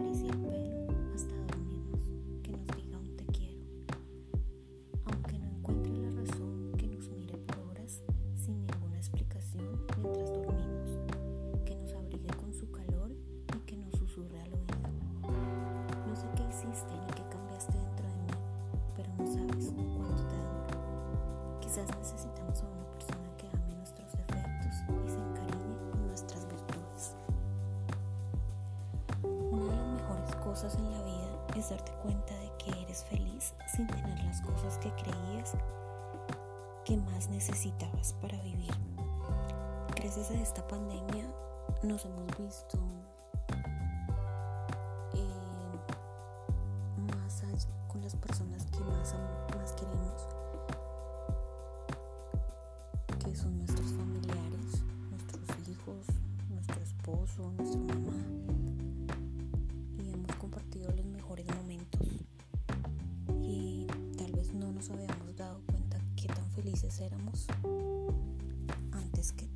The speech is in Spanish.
acaricie el pelo hasta dormirnos, que nos diga un te quiero. Aunque no encuentre la razón, que nos mire por horas sin ninguna explicación mientras dormimos, que nos abrigue con su calor y que nos susurre al oído. No sé qué hiciste ni qué cambiaste dentro de mí, pero no sabes cuánto te adoro. Quizás necesitas cosas en la vida es darte cuenta de que eres feliz sin tener las cosas que creías que más necesitabas para vivir. Gracias a esta pandemia nos hemos visto eh, más con las personas que más, más queremos, que son nuestros familiares, nuestros hijos, nuestro esposo, nuestra mamá. nos habíamos dado cuenta que tan felices éramos antes que